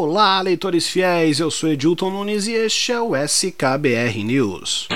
Olá, leitores fiéis, eu sou Edilton Nunes e este é o SKBR News.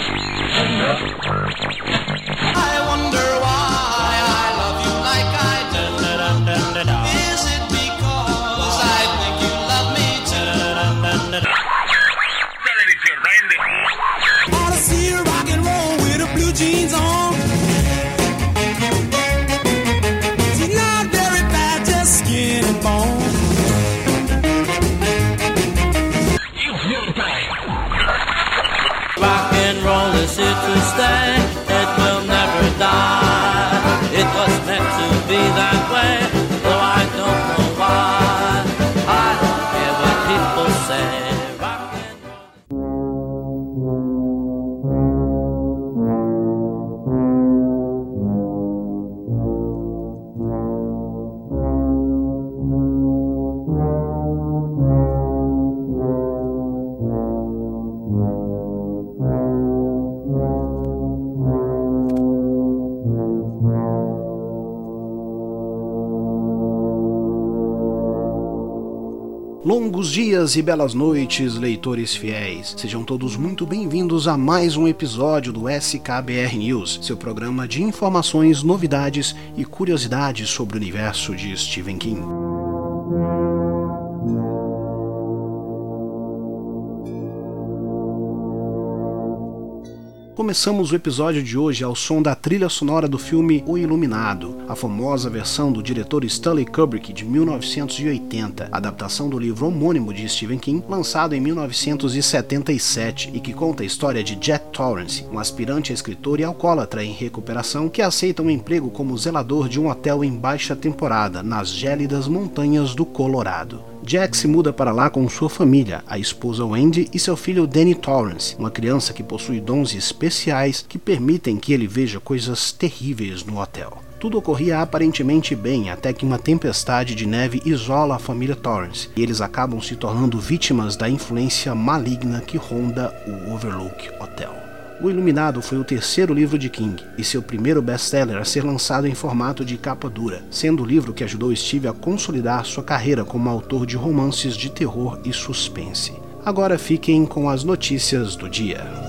Longos dias e belas noites, leitores fiéis. Sejam todos muito bem-vindos a mais um episódio do SKBR News, seu programa de informações, novidades e curiosidades sobre o universo de Stephen King. Começamos o episódio de hoje ao som da trilha sonora do filme O Iluminado, a famosa versão do diretor Stanley Kubrick de 1980, adaptação do livro homônimo de Stephen King, lançado em 1977 e que conta a história de Jack Torrance, um aspirante a escritor e alcoólatra em recuperação que aceita um emprego como zelador de um hotel em baixa temporada nas gélidas montanhas do Colorado. Jack se muda para lá com sua família, a esposa Wendy e seu filho Danny Torrance, uma criança que possui dons especiais que permitem que ele veja coisas terríveis no hotel. Tudo ocorria aparentemente bem até que uma tempestade de neve isola a família Torrance e eles acabam se tornando vítimas da influência maligna que ronda o Overlook Hotel. O Iluminado foi o terceiro livro de King e seu primeiro best-seller a ser lançado em formato de capa dura, sendo o livro que ajudou Steve a consolidar sua carreira como autor de romances de terror e suspense. Agora fiquem com as notícias do dia.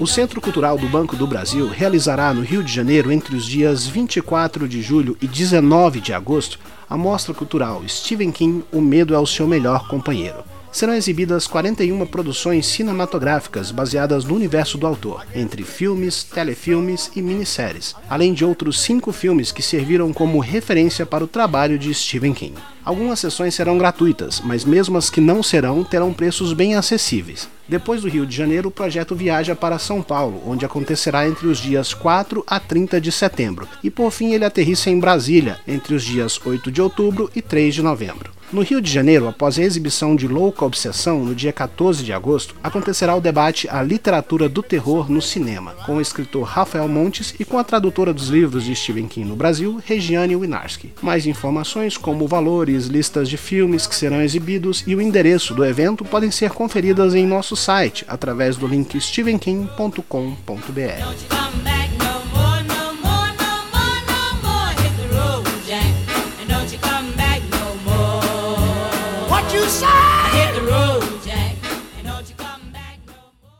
O Centro Cultural do Banco do Brasil realizará no Rio de Janeiro, entre os dias 24 de julho e 19 de agosto, a mostra cultural Stephen King O Medo é o Seu Melhor Companheiro serão exibidas 41 produções cinematográficas baseadas no universo do autor, entre filmes, telefilmes e minisséries, além de outros cinco filmes que serviram como referência para o trabalho de Stephen King. Algumas sessões serão gratuitas, mas mesmo as que não serão terão preços bem acessíveis. Depois do Rio de Janeiro, o projeto viaja para São Paulo, onde acontecerá entre os dias 4 a 30 de setembro, e por fim ele aterrissa em Brasília, entre os dias 8 de outubro e 3 de novembro. No Rio de Janeiro, após a exibição de Louca Obsessão, no dia 14 de agosto, acontecerá o debate A Literatura do Terror no Cinema, com o escritor Rafael Montes e com a tradutora dos livros de Stephen King no Brasil, Regiane Winarski. Mais informações, como valores, listas de filmes que serão exibidos e o endereço do evento podem ser conferidas em nosso site através do link stevenking.com.br. you say. Hit the road, Jack, and don't you come back no more.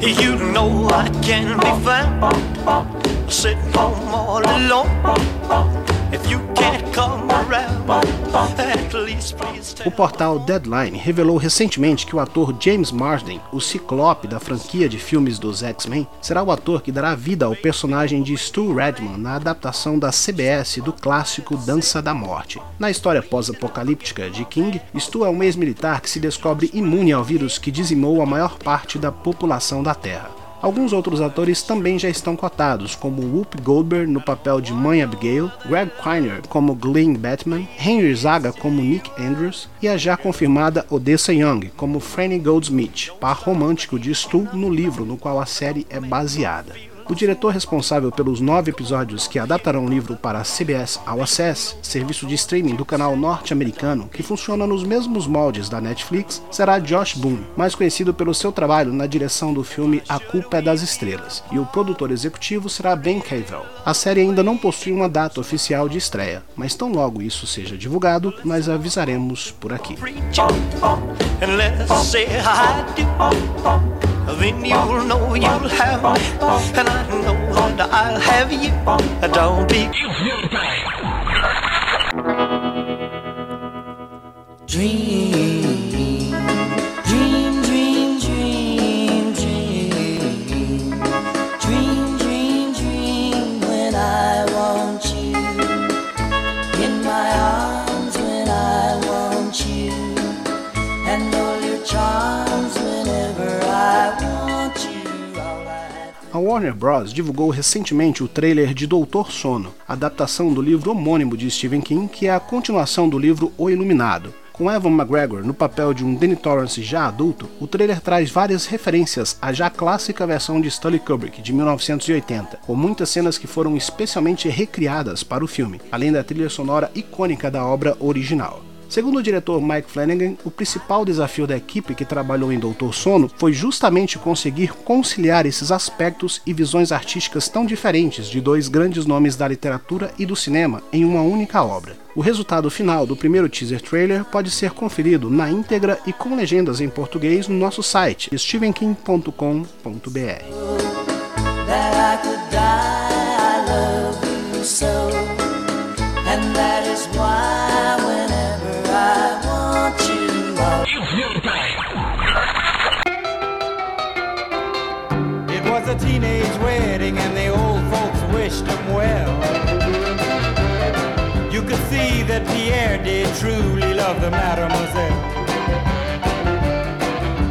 You know I can be found sitting on O portal Deadline revelou recentemente que o ator James Marsden, o ciclope da franquia de filmes dos X-Men, será o ator que dará vida ao personagem de Stu Redman na adaptação da CBS do clássico Dança da Morte. Na história pós-apocalíptica de King, Stu é um ex-militar que se descobre imune ao vírus que dizimou a maior parte da população da Terra. Alguns outros atores também já estão cotados, como Whoopi Goldberg no papel de Mãe Abigail, Greg Kiner como Glenn Batman, Henry Zaga como Nick Andrews e a já confirmada Odessa Young como Franny Goldsmith, par romântico de Stu no livro no qual a série é baseada. O diretor responsável pelos nove episódios que adaptarão o livro para a CBS All Access, serviço de streaming do canal norte-americano que funciona nos mesmos moldes da Netflix, será Josh Boone, mais conhecido pelo seu trabalho na direção do filme A Culpa é das Estrelas, e o produtor executivo será Ben Cavell. A série ainda não possui uma data oficial de estreia, mas tão logo isso seja divulgado, nós avisaremos por aqui then you'll know you'll have me, and I know that I'll have you. Don't be. Dream, Warner Bros. divulgou recentemente o trailer de Doutor Sono, adaptação do livro homônimo de Stephen King, que é a continuação do livro O Iluminado. Com Evan McGregor no papel de um Danny Torrance já adulto, o trailer traz várias referências à já clássica versão de Stanley Kubrick de 1980, com muitas cenas que foram especialmente recriadas para o filme, além da trilha sonora icônica da obra original. Segundo o diretor Mike Flanagan, o principal desafio da equipe que trabalhou em Doutor Sono foi justamente conseguir conciliar esses aspectos e visões artísticas tão diferentes de dois grandes nomes da literatura e do cinema em uma única obra. O resultado final do primeiro teaser trailer pode ser conferido na íntegra e com legendas em português no nosso site stevenking.com.br. teenage wedding and the old folks wished him well. You could see that Pierre did truly love the mademoiselle.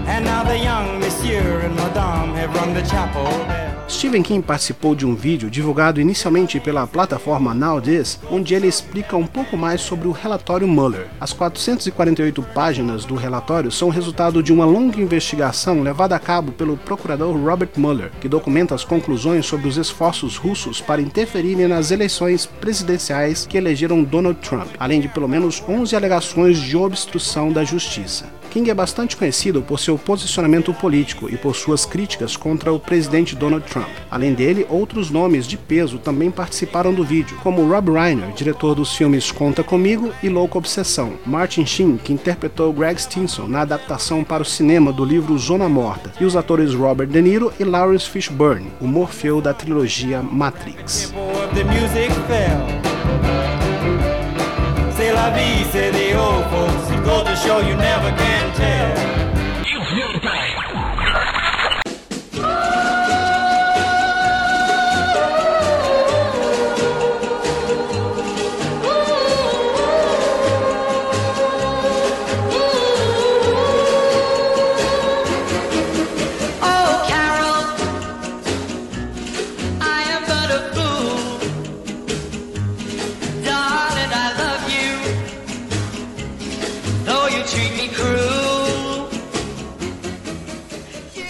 And now the young monsieur and madame have rung the chapel bell. Stephen King participou de um vídeo divulgado inicialmente pela plataforma NowThis, onde ele explica um pouco mais sobre o relatório Mueller. As 448 páginas do relatório são resultado de uma longa investigação levada a cabo pelo procurador Robert Mueller, que documenta as conclusões sobre os esforços russos para interferirem nas eleições presidenciais que elegeram Donald Trump, além de pelo menos 11 alegações de obstrução da justiça. King é bastante conhecido por seu posicionamento político e por suas críticas contra o presidente Donald Trump. Além dele, outros nomes de peso também participaram do vídeo, como Rob Reiner, diretor dos filmes Conta Comigo e Louca Obsessão, Martin Sheen, que interpretou Greg Stinson na adaptação para o cinema do livro Zona Morta, e os atores Robert De Niro e Lawrence Fishburne, o Morfeu da trilogia Matrix. La vie, say the old folks. It to show you never can tell.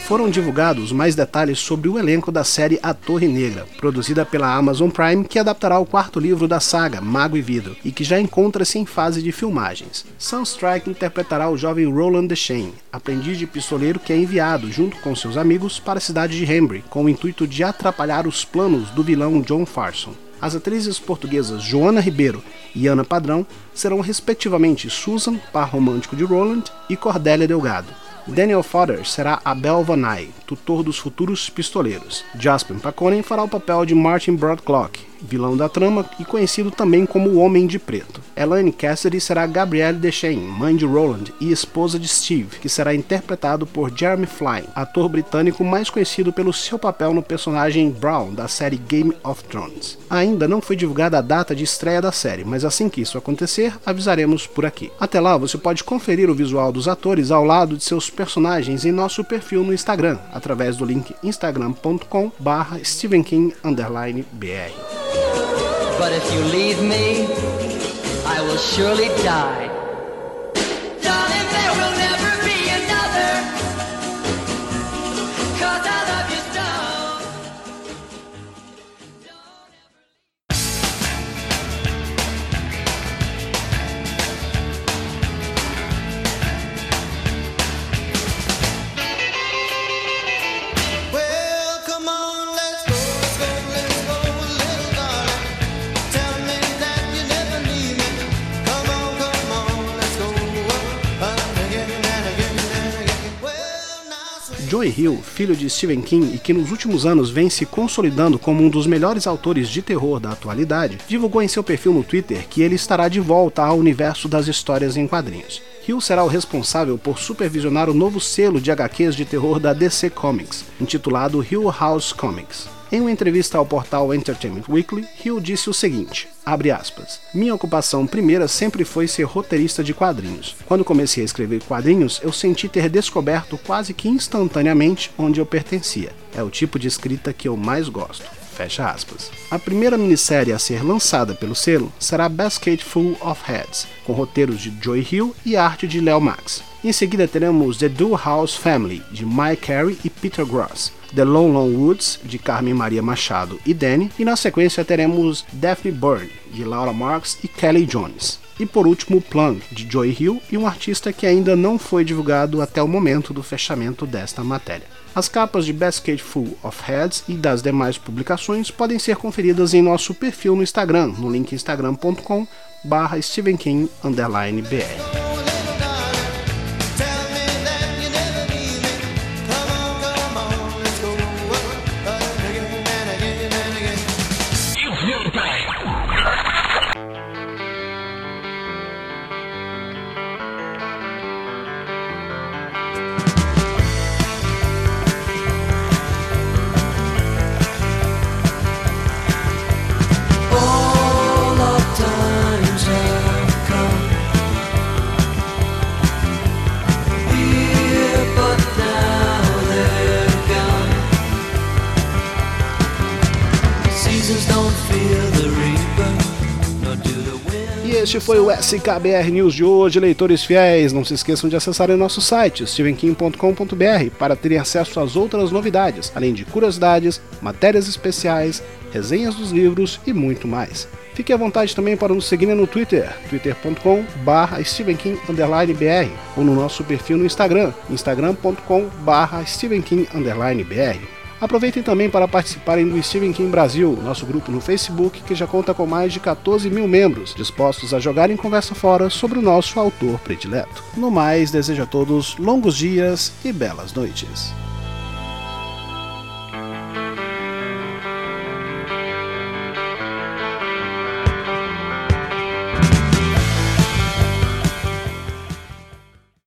Foram divulgados mais detalhes sobre o elenco da série A Torre Negra, produzida pela Amazon Prime, que adaptará o quarto livro da saga, Mago e Vidro, e que já encontra-se em fase de filmagens. Sunstrike interpretará o jovem Roland Deschain, aprendiz de pistoleiro que é enviado, junto com seus amigos, para a cidade de Hembry, com o intuito de atrapalhar os planos do vilão John Farson. As atrizes portuguesas Joana Ribeiro e Ana Padrão serão respectivamente Susan, par romântico de Roland, e Cordélia Delgado. Daniel Fodder será Abel Vanai, tutor dos futuros pistoleiros. Jasper Paconen fará o papel de Martin Broadclock, vilão da trama e conhecido também como o Homem de Preto. Elaine Cassidy será Gabrielle Deschênes, mãe de Roland e esposa de Steve, que será interpretado por Jeremy Flynn, ator britânico mais conhecido pelo seu papel no personagem Brown da série Game of Thrones. Ainda não foi divulgada a data de estreia da série, mas assim que isso acontecer, avisaremos por aqui. Até lá, você pode conferir o visual dos atores ao lado de seus personagens em nosso perfil no Instagram, através do link instagram.com/barra stevenking_br. But if you leave me, I will surely die. Darling, there will Joey Hill, filho de Stephen King e que nos últimos anos vem se consolidando como um dos melhores autores de terror da atualidade, divulgou em seu perfil no Twitter que ele estará de volta ao universo das histórias em quadrinhos. Hill será o responsável por supervisionar o novo selo de HQs de terror da DC Comics, intitulado Hill House Comics. Em uma entrevista ao portal Entertainment Weekly, Hill disse o seguinte: aspas. Minha ocupação primeira sempre foi ser roteirista de quadrinhos. Quando comecei a escrever quadrinhos, eu senti ter descoberto quase que instantaneamente onde eu pertencia. É o tipo de escrita que eu mais gosto. Fecha aspas. A primeira minissérie a ser lançada pelo selo será Basket Full of Heads, com roteiros de Joy Hill e arte de Leo Max. Em seguida teremos The Dual House Family, de Mike Carey e Peter Gross, The Long Long Woods, de Carmen Maria Machado e Danny, e na sequência teremos Daphne Byrne, de Laura Marks e Kelly Jones. E por último, Plum, de Joy Hill e um artista que ainda não foi divulgado até o momento do fechamento desta matéria. As capas de Basket Full of Heads e das demais publicações podem ser conferidas em nosso perfil no Instagram, no link instagram.com barra E este foi o SKBR News de hoje, leitores fiéis. Não se esqueçam de acessarem nosso site, stevenkim.com.br, para terem acesso às outras novidades, além de curiosidades, matérias especiais, resenhas dos livros e muito mais. Fique à vontade também para nos seguir no Twitter, stevenkim_br ou no nosso perfil no Instagram, stevenkim_br. Aproveitem também para participarem do Stephen King Brasil, nosso grupo no Facebook, que já conta com mais de 14 mil membros, dispostos a jogar em conversa fora sobre o nosso autor predileto. No mais, desejo a todos longos dias e belas noites.